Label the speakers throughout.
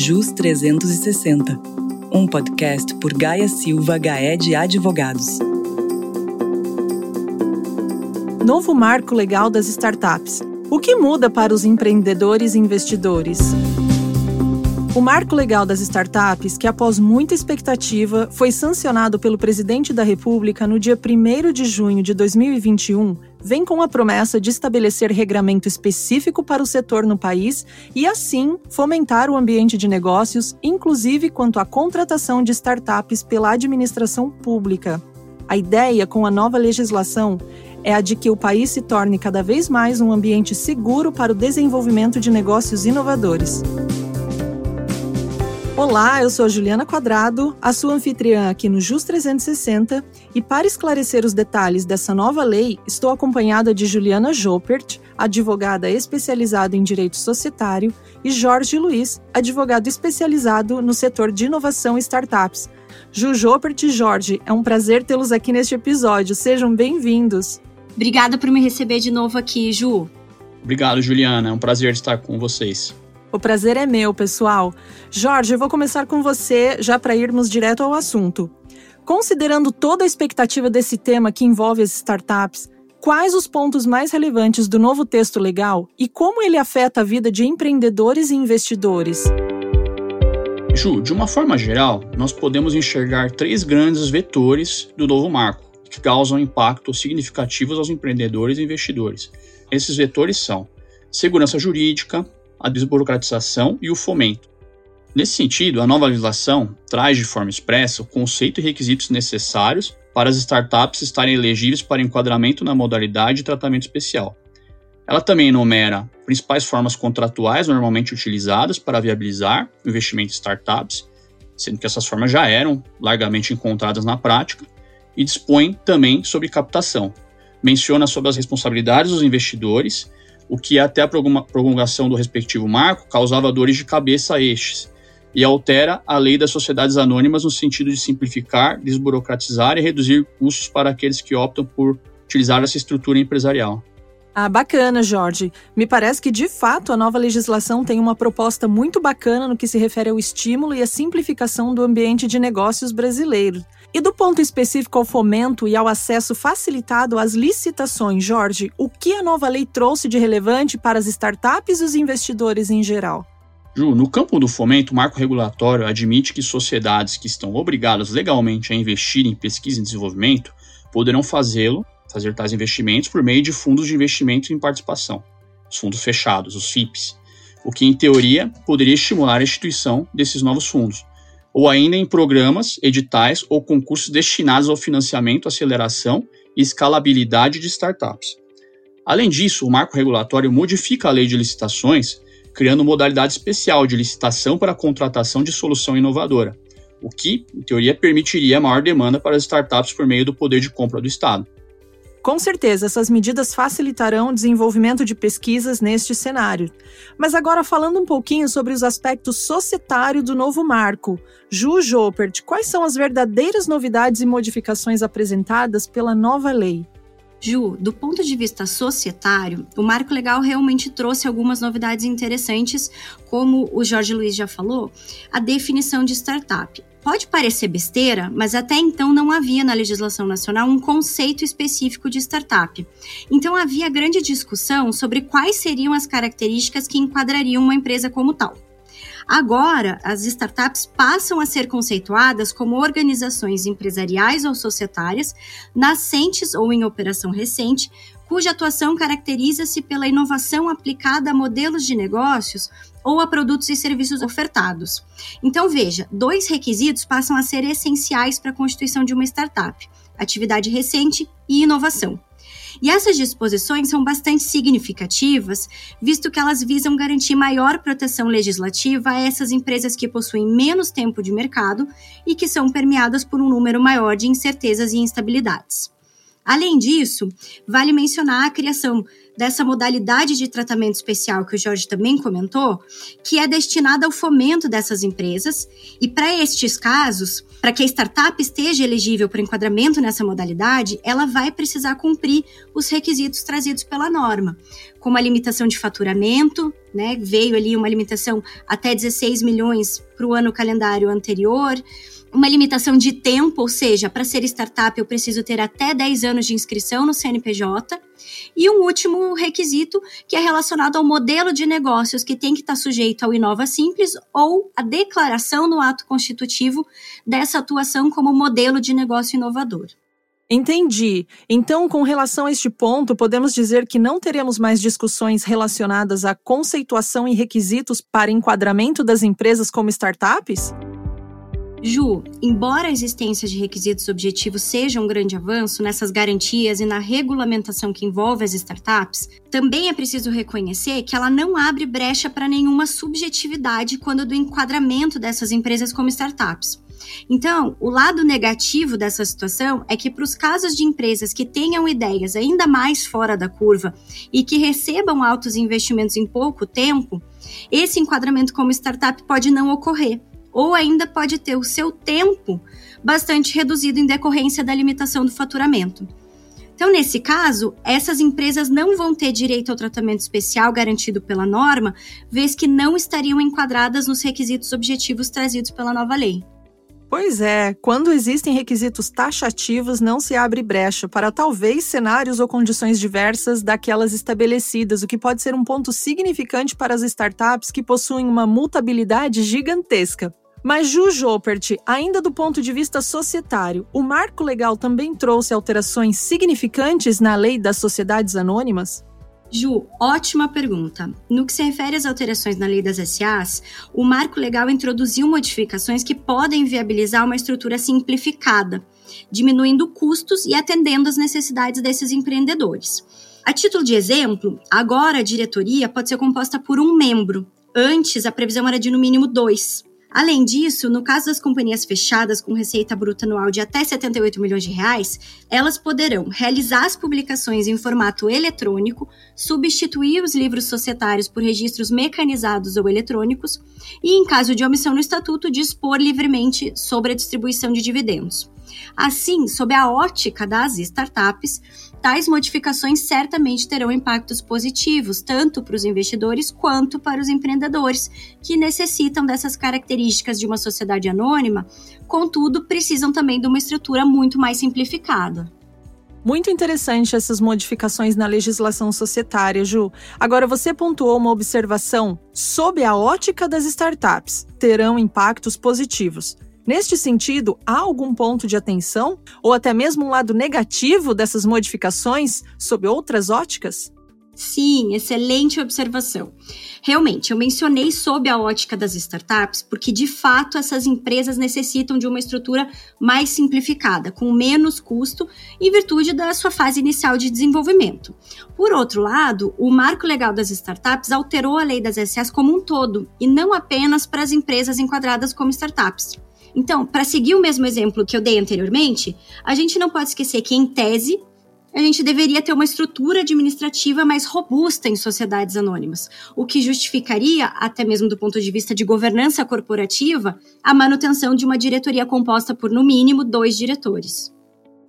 Speaker 1: JUS 360, um podcast por Gaia Silva Gaé de Advogados.
Speaker 2: Novo marco legal das startups. O que muda para os empreendedores e investidores? O marco legal das startups, que após muita expectativa, foi sancionado pelo presidente da República no dia 1 de junho de 2021, vem com a promessa de estabelecer regramento específico para o setor no país e, assim, fomentar o ambiente de negócios, inclusive quanto à contratação de startups pela administração pública. A ideia com a nova legislação é a de que o país se torne cada vez mais um ambiente seguro para o desenvolvimento de negócios inovadores. Olá, eu sou a Juliana Quadrado, a sua anfitriã aqui no JUS 360, e para esclarecer os detalhes dessa nova lei, estou acompanhada de Juliana Jopert, advogada especializada em direito societário, e Jorge Luiz, advogado especializado no setor de inovação e startups. Ju Jopert e Jorge, é um prazer tê-los aqui neste episódio. Sejam bem-vindos.
Speaker 3: Obrigada por me receber de novo aqui, Ju.
Speaker 4: Obrigado, Juliana. É um prazer estar com vocês.
Speaker 2: O prazer é meu, pessoal. Jorge, eu vou começar com você já para irmos direto ao assunto. Considerando toda a expectativa desse tema que envolve as startups, quais os pontos mais relevantes do novo texto legal e como ele afeta a vida de empreendedores e investidores?
Speaker 4: Ju, de uma forma geral, nós podemos enxergar três grandes vetores do novo marco que causam impactos significativos aos empreendedores e investidores. Esses vetores são segurança jurídica, a desburocratização e o fomento. Nesse sentido, a nova legislação traz de forma expressa o conceito e requisitos necessários para as startups estarem elegíveis para enquadramento na modalidade de tratamento especial. Ela também enumera principais formas contratuais normalmente utilizadas para viabilizar o investimento em startups, sendo que essas formas já eram largamente encontradas na prática, e dispõe também sobre captação. Menciona sobre as responsabilidades dos investidores o que até a prolongação do respectivo marco causava dores de cabeça a estes, e altera a lei das sociedades anônimas no sentido de simplificar, desburocratizar e reduzir custos para aqueles que optam por utilizar essa estrutura empresarial.
Speaker 2: Ah, bacana, Jorge. Me parece que, de fato, a nova legislação tem uma proposta muito bacana no que se refere ao estímulo e à simplificação do ambiente de negócios brasileiro. E do ponto específico ao fomento e ao acesso facilitado às licitações, Jorge, o que a nova lei trouxe de relevante para as startups e os investidores em geral?
Speaker 4: Ju, no campo do fomento, o marco regulatório admite que sociedades que estão obrigadas legalmente a investir em pesquisa e desenvolvimento poderão fazê-lo, fazer tais investimentos por meio de fundos de investimento em participação, os fundos fechados, os FIPs, o que em teoria poderia estimular a instituição desses novos fundos, ou ainda em programas, editais ou concursos destinados ao financiamento, aceleração e escalabilidade de startups. Além disso, o marco regulatório modifica a lei de licitações, criando modalidade especial de licitação para a contratação de solução inovadora, o que, em teoria, permitiria maior demanda para as startups por meio do poder de compra do Estado.
Speaker 2: Com certeza, essas medidas facilitarão o desenvolvimento de pesquisas neste cenário. Mas agora falando um pouquinho sobre os aspectos societários do novo marco. Ju Jopert, quais são as verdadeiras novidades e modificações apresentadas pela nova lei?
Speaker 3: Ju, do ponto de vista societário, o marco legal realmente trouxe algumas novidades interessantes, como o Jorge Luiz já falou, a definição de startup. Pode parecer besteira, mas até então não havia na legislação nacional um conceito específico de startup. Então havia grande discussão sobre quais seriam as características que enquadrariam uma empresa como tal. Agora, as startups passam a ser conceituadas como organizações empresariais ou societárias, nascentes ou em operação recente, cuja atuação caracteriza-se pela inovação aplicada a modelos de negócios ou a produtos e serviços ofertados. Então, veja, dois requisitos passam a ser essenciais para a constituição de uma startup: atividade recente e inovação. E essas disposições são bastante significativas, visto que elas visam garantir maior proteção legislativa a essas empresas que possuem menos tempo de mercado e que são permeadas por um número maior de incertezas e instabilidades. Além disso, vale mencionar a criação dessa modalidade de tratamento especial que o Jorge também comentou, que é destinada ao fomento dessas empresas. E para estes casos, para que a startup esteja elegível para enquadramento nessa modalidade, ela vai precisar cumprir os requisitos trazidos pela norma, como a limitação de faturamento, né? Veio ali uma limitação até 16 milhões para o ano calendário anterior uma limitação de tempo, ou seja, para ser startup eu preciso ter até 10 anos de inscrição no CNPJ. E um último requisito que é relacionado ao modelo de negócios que tem que estar sujeito ao Inova Simples ou a declaração no ato constitutivo dessa atuação como modelo de negócio inovador.
Speaker 2: Entendi. Então, com relação a este ponto, podemos dizer que não teremos mais discussões relacionadas à conceituação e requisitos para enquadramento das empresas como startups?
Speaker 3: Ju, embora a existência de requisitos objetivos seja um grande avanço nessas garantias e na regulamentação que envolve as startups, também é preciso reconhecer que ela não abre brecha para nenhuma subjetividade quando do enquadramento dessas empresas como startups. Então, o lado negativo dessa situação é que, para os casos de empresas que tenham ideias ainda mais fora da curva e que recebam altos investimentos em pouco tempo, esse enquadramento como startup pode não ocorrer ou ainda pode ter o seu tempo bastante reduzido em decorrência da limitação do faturamento. Então, nesse caso, essas empresas não vão ter direito ao tratamento especial garantido pela norma, vez que não estariam enquadradas nos requisitos objetivos trazidos pela nova lei.
Speaker 2: Pois é, quando existem requisitos taxativos, não se abre brecha para talvez cenários ou condições diversas daquelas estabelecidas, o que pode ser um ponto significante para as startups que possuem uma multabilidade gigantesca. Mas Ju Joppert, ainda do ponto de vista societário, o marco legal também trouxe alterações significantes na lei das sociedades anônimas?
Speaker 3: Ju, ótima pergunta. No que se refere às alterações na lei das SAs, o marco legal introduziu modificações que podem viabilizar uma estrutura simplificada, diminuindo custos e atendendo às necessidades desses empreendedores. A título de exemplo, agora a diretoria pode ser composta por um membro. Antes, a previsão era de no mínimo dois. Além disso, no caso das companhias fechadas com receita bruta anual de até 78 milhões de reais, elas poderão realizar as publicações em formato eletrônico, substituir os livros societários por registros mecanizados ou eletrônicos e, em caso de omissão no estatuto, dispor livremente sobre a distribuição de dividendos. Assim, sob a ótica das startups, tais modificações certamente terão impactos positivos, tanto para os investidores quanto para os empreendedores, que necessitam dessas características de uma sociedade anônima, contudo, precisam também de uma estrutura muito mais simplificada.
Speaker 2: Muito interessante essas modificações na legislação societária, Ju. Agora, você pontuou uma observação sob a ótica das startups. Terão impactos positivos. Neste sentido, há algum ponto de atenção ou até mesmo um lado negativo dessas modificações sob outras óticas?
Speaker 3: Sim, excelente observação. Realmente, eu mencionei sob a ótica das startups, porque de fato essas empresas necessitam de uma estrutura mais simplificada, com menos custo, em virtude da sua fase inicial de desenvolvimento. Por outro lado, o marco legal das startups alterou a lei das SAs como um todo, e não apenas para as empresas enquadradas como startups. Então, para seguir o mesmo exemplo que eu dei anteriormente, a gente não pode esquecer que, em tese, a gente deveria ter uma estrutura administrativa mais robusta em sociedades anônimas, o que justificaria, até mesmo do ponto de vista de governança corporativa, a manutenção de uma diretoria composta por, no mínimo, dois diretores.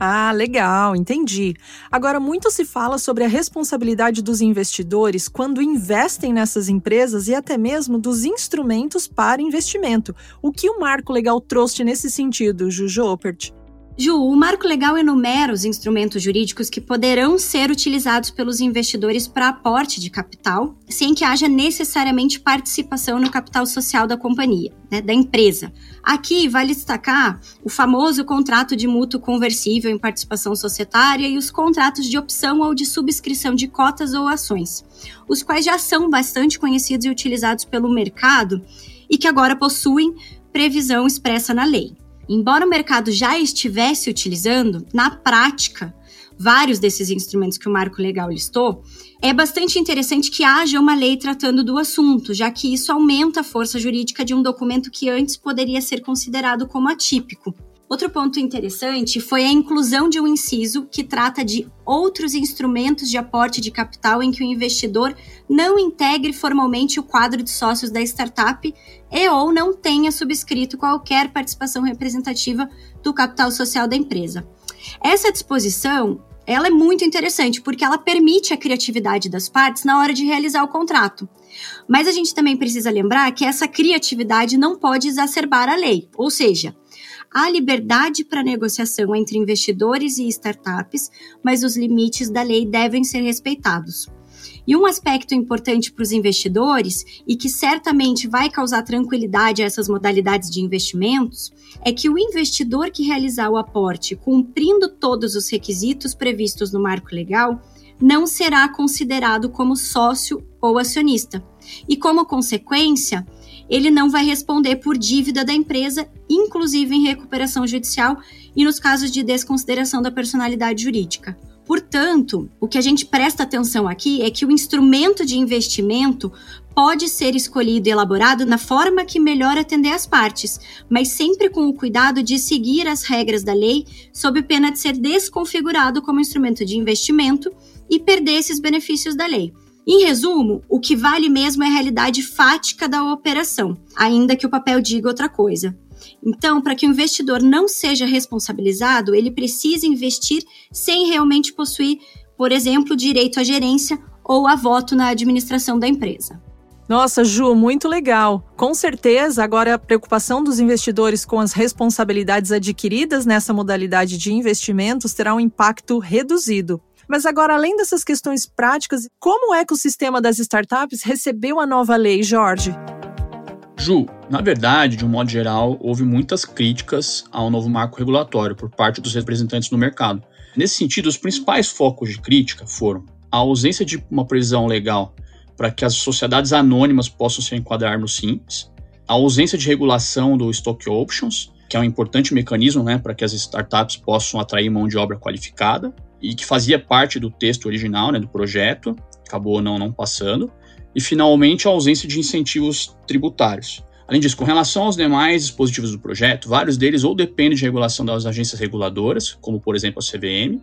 Speaker 2: Ah, legal, entendi. Agora, muito se fala sobre a responsabilidade dos investidores quando investem nessas empresas e até mesmo dos instrumentos para investimento. O que o marco legal trouxe nesse sentido, Juju Opert?
Speaker 3: Ju, o marco legal enumera os instrumentos jurídicos que poderão ser utilizados pelos investidores para aporte de capital, sem que haja necessariamente participação no capital social da companhia, né, da empresa. Aqui vale destacar o famoso contrato de mútuo conversível em participação societária e os contratos de opção ou de subscrição de cotas ou ações, os quais já são bastante conhecidos e utilizados pelo mercado e que agora possuem previsão expressa na lei. Embora o mercado já estivesse utilizando, na prática, vários desses instrumentos que o marco legal listou, é bastante interessante que haja uma lei tratando do assunto, já que isso aumenta a força jurídica de um documento que antes poderia ser considerado como atípico. Outro ponto interessante foi a inclusão de um inciso que trata de outros instrumentos de aporte de capital em que o investidor não integre formalmente o quadro de sócios da startup e ou não tenha subscrito qualquer participação representativa do capital social da empresa. Essa disposição ela é muito interessante porque ela permite a criatividade das partes na hora de realizar o contrato. Mas a gente também precisa lembrar que essa criatividade não pode exacerbar a lei, ou seja, há liberdade para negociação entre investidores e startups, mas os limites da lei devem ser respeitados. E um aspecto importante para os investidores e que certamente vai causar tranquilidade a essas modalidades de investimentos é que o investidor que realizar o aporte cumprindo todos os requisitos previstos no marco legal não será considerado como sócio ou acionista. E como consequência, ele não vai responder por dívida da empresa, inclusive em recuperação judicial e nos casos de desconsideração da personalidade jurídica. Portanto, o que a gente presta atenção aqui é que o instrumento de investimento pode ser escolhido e elaborado na forma que melhor atender as partes, mas sempre com o cuidado de seguir as regras da lei, sob pena de ser desconfigurado como instrumento de investimento e perder esses benefícios da lei. Em resumo, o que vale mesmo é a realidade fática da operação, ainda que o papel diga outra coisa. Então, para que o investidor não seja responsabilizado, ele precisa investir sem realmente possuir, por exemplo, direito à gerência ou a voto na administração da empresa.
Speaker 2: Nossa, Ju, muito legal. Com certeza, agora a preocupação dos investidores com as responsabilidades adquiridas nessa modalidade de investimentos terá um impacto reduzido. Mas agora, além dessas questões práticas, como o sistema das startups recebeu a nova lei, Jorge?
Speaker 4: Ju, na verdade, de um modo geral, houve muitas críticas ao novo marco regulatório por parte dos representantes do mercado. Nesse sentido, os principais focos de crítica foram a ausência de uma previsão legal para que as sociedades anônimas possam se enquadrar no Simples, a ausência de regulação do Stock Options, que é um importante mecanismo né, para que as startups possam atrair mão de obra qualificada, e que fazia parte do texto original, né, do projeto, acabou não, não passando, e finalmente a ausência de incentivos tributários. Além disso, com relação aos demais dispositivos do projeto, vários deles ou dependem de regulação das agências reguladoras, como por exemplo a CVM,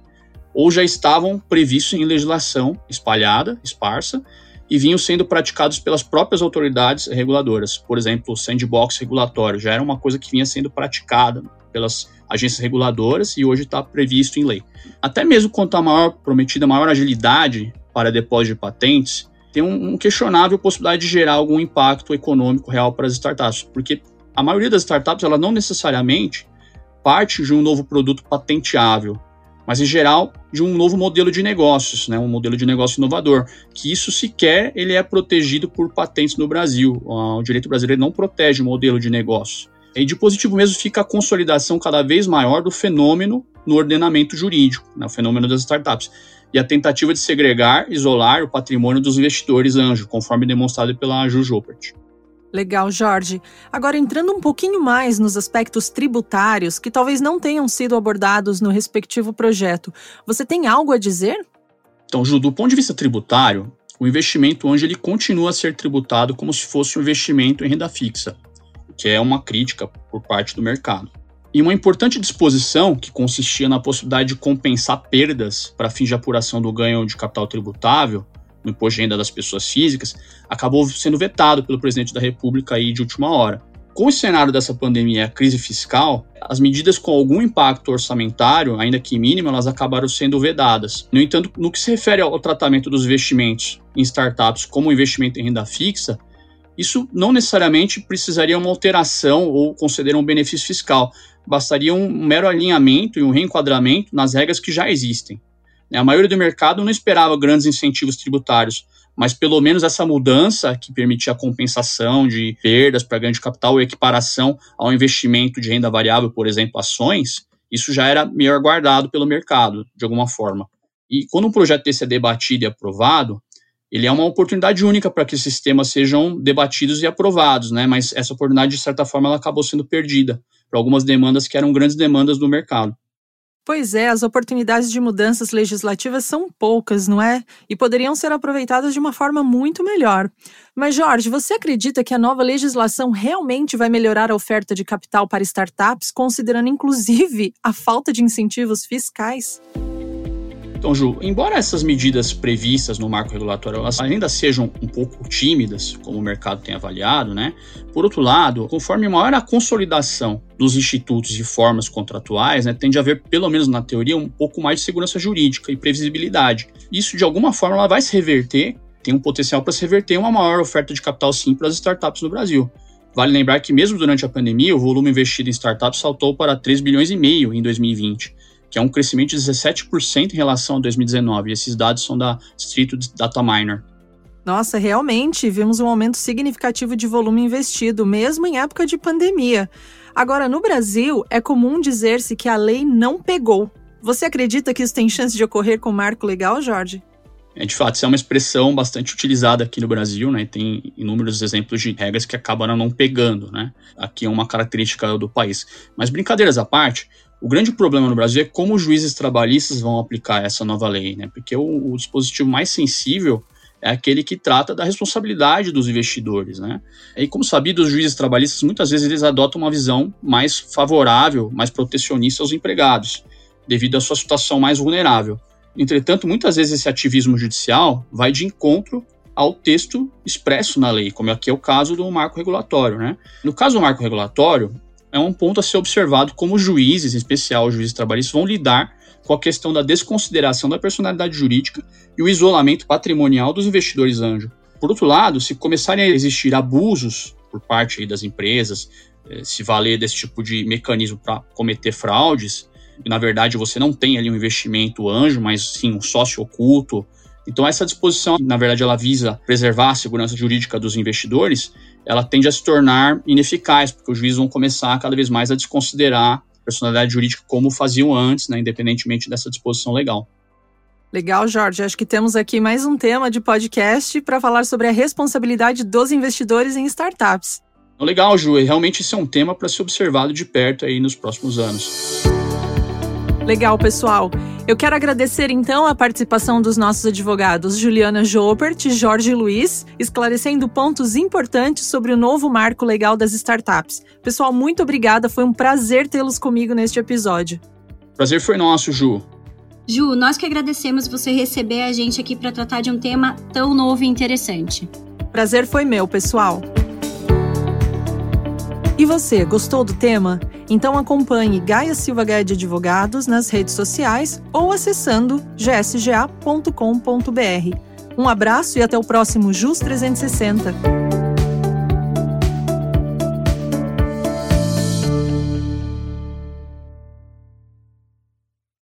Speaker 4: ou já estavam previstos em legislação espalhada, esparsa, e vinham sendo praticados pelas próprias autoridades reguladoras. Por exemplo, o sandbox regulatório já era uma coisa que vinha sendo praticada pelas agências reguladoras e hoje está previsto em lei. Até mesmo quanto à maior prometida maior agilidade para depósito de patentes, tem um, um questionável possibilidade de gerar algum impacto econômico real para as startups, porque a maioria das startups ela não necessariamente parte de um novo produto patenteável, mas em geral de um novo modelo de negócios, né, um modelo de negócio inovador, que isso sequer ele é protegido por patentes no Brasil. O direito brasileiro não protege o modelo de negócio. E de positivo mesmo fica a consolidação cada vez maior do fenômeno no ordenamento jurídico, né, o fenômeno das startups, e a tentativa de segregar, isolar o patrimônio dos investidores anjo, conforme demonstrado pela Juju Opert.
Speaker 2: Legal, Jorge. Agora, entrando um pouquinho mais nos aspectos tributários que talvez não tenham sido abordados no respectivo projeto, você tem algo a dizer?
Speaker 4: Então, Ju, do ponto de vista tributário, o investimento anjo ele continua a ser tributado como se fosse um investimento em renda fixa, que é uma crítica por parte do mercado. E uma importante disposição, que consistia na possibilidade de compensar perdas para fins de apuração do ganho de capital tributável no imposto de renda das pessoas físicas, acabou sendo vetado pelo presidente da República aí de última hora. Com o cenário dessa pandemia e a crise fiscal, as medidas com algum impacto orçamentário, ainda que mínimo, elas acabaram sendo vedadas. No entanto, no que se refere ao tratamento dos investimentos em startups como investimento em renda fixa, isso não necessariamente precisaria uma alteração ou conceder um benefício fiscal. Bastaria um mero alinhamento e um reenquadramento nas regras que já existem. A maioria do mercado não esperava grandes incentivos tributários, mas pelo menos essa mudança que permitia a compensação de perdas para ganho de capital ou equiparação ao investimento de renda variável, por exemplo, ações, isso já era melhor guardado pelo mercado, de alguma forma. E quando um projeto desse é debatido e aprovado, ele é uma oportunidade única para que esses temas sejam debatidos e aprovados, né? Mas essa oportunidade, de certa forma, ela acabou sendo perdida para algumas demandas que eram grandes demandas do mercado.
Speaker 2: Pois é, as oportunidades de mudanças legislativas são poucas, não é? E poderiam ser aproveitadas de uma forma muito melhor. Mas, Jorge, você acredita que a nova legislação realmente vai melhorar a oferta de capital para startups, considerando inclusive a falta de incentivos fiscais?
Speaker 4: Então, Ju, embora essas medidas previstas no marco regulatório elas ainda sejam um pouco tímidas, como o mercado tem avaliado, né? Por outro lado, conforme maior a consolidação dos institutos e formas contratuais, né, tende a haver, pelo menos na teoria, um pouco mais de segurança jurídica e previsibilidade. Isso, de alguma forma, ela vai se reverter, tem um potencial para se reverter uma maior oferta de capital sim para as startups no Brasil. Vale lembrar que mesmo durante a pandemia, o volume investido em startups saltou para 3 bilhões e meio em 2020 que é um crescimento de 17% em relação a 2019. E esses dados são da Institute Data Miner.
Speaker 2: Nossa, realmente vimos um aumento significativo de volume investido, mesmo em época de pandemia. Agora, no Brasil, é comum dizer-se que a lei não pegou. Você acredita que isso tem chance de ocorrer com o marco legal, Jorge?
Speaker 4: É, de fato, isso é uma expressão bastante utilizada aqui no Brasil, né? Tem inúmeros exemplos de regras que acabaram não pegando, né? Aqui é uma característica do país. Mas brincadeiras à parte, o grande problema no Brasil é como os juízes trabalhistas vão aplicar essa nova lei, né? Porque o, o dispositivo mais sensível é aquele que trata da responsabilidade dos investidores, né? E como sabido, os juízes trabalhistas muitas vezes eles adotam uma visão mais favorável, mais protecionista aos empregados, devido à sua situação mais vulnerável. Entretanto, muitas vezes esse ativismo judicial vai de encontro ao texto expresso na lei, como aqui é o caso do marco regulatório, né? No caso do marco regulatório, é um ponto a ser observado como juízes, em especial juízes trabalhistas, vão lidar com a questão da desconsideração da personalidade jurídica e o isolamento patrimonial dos investidores anjo. Por outro lado, se começarem a existir abusos por parte das empresas, eh, se valer desse tipo de mecanismo para cometer fraudes, e na verdade você não tem ali um investimento anjo, mas sim um sócio oculto. Então essa disposição, na verdade, ela visa preservar a segurança jurídica dos investidores, ela tende a se tornar ineficaz, porque os juízes vão começar cada vez mais a desconsiderar a personalidade jurídica como faziam antes, né, independentemente dessa disposição legal.
Speaker 2: Legal, Jorge. Acho que temos aqui mais um tema de podcast para falar sobre a responsabilidade dos investidores em startups.
Speaker 4: Legal, Ju. Realmente esse é um tema para ser observado de perto aí nos próximos anos.
Speaker 2: Legal, pessoal. Eu quero agradecer então a participação dos nossos advogados Juliana Jopert e Jorge Luiz, esclarecendo pontos importantes sobre o novo marco legal das startups. Pessoal, muito obrigada, foi um prazer tê-los comigo neste episódio.
Speaker 4: Prazer foi nosso, Ju.
Speaker 3: Ju, nós que agradecemos você receber a gente aqui para tratar de um tema tão novo e interessante.
Speaker 2: Prazer foi meu, pessoal. E você, gostou do tema? Então acompanhe Gaia Silva Gaia de Advogados nas redes sociais ou acessando gsga.com.br. Um abraço e até o próximo JUS 360.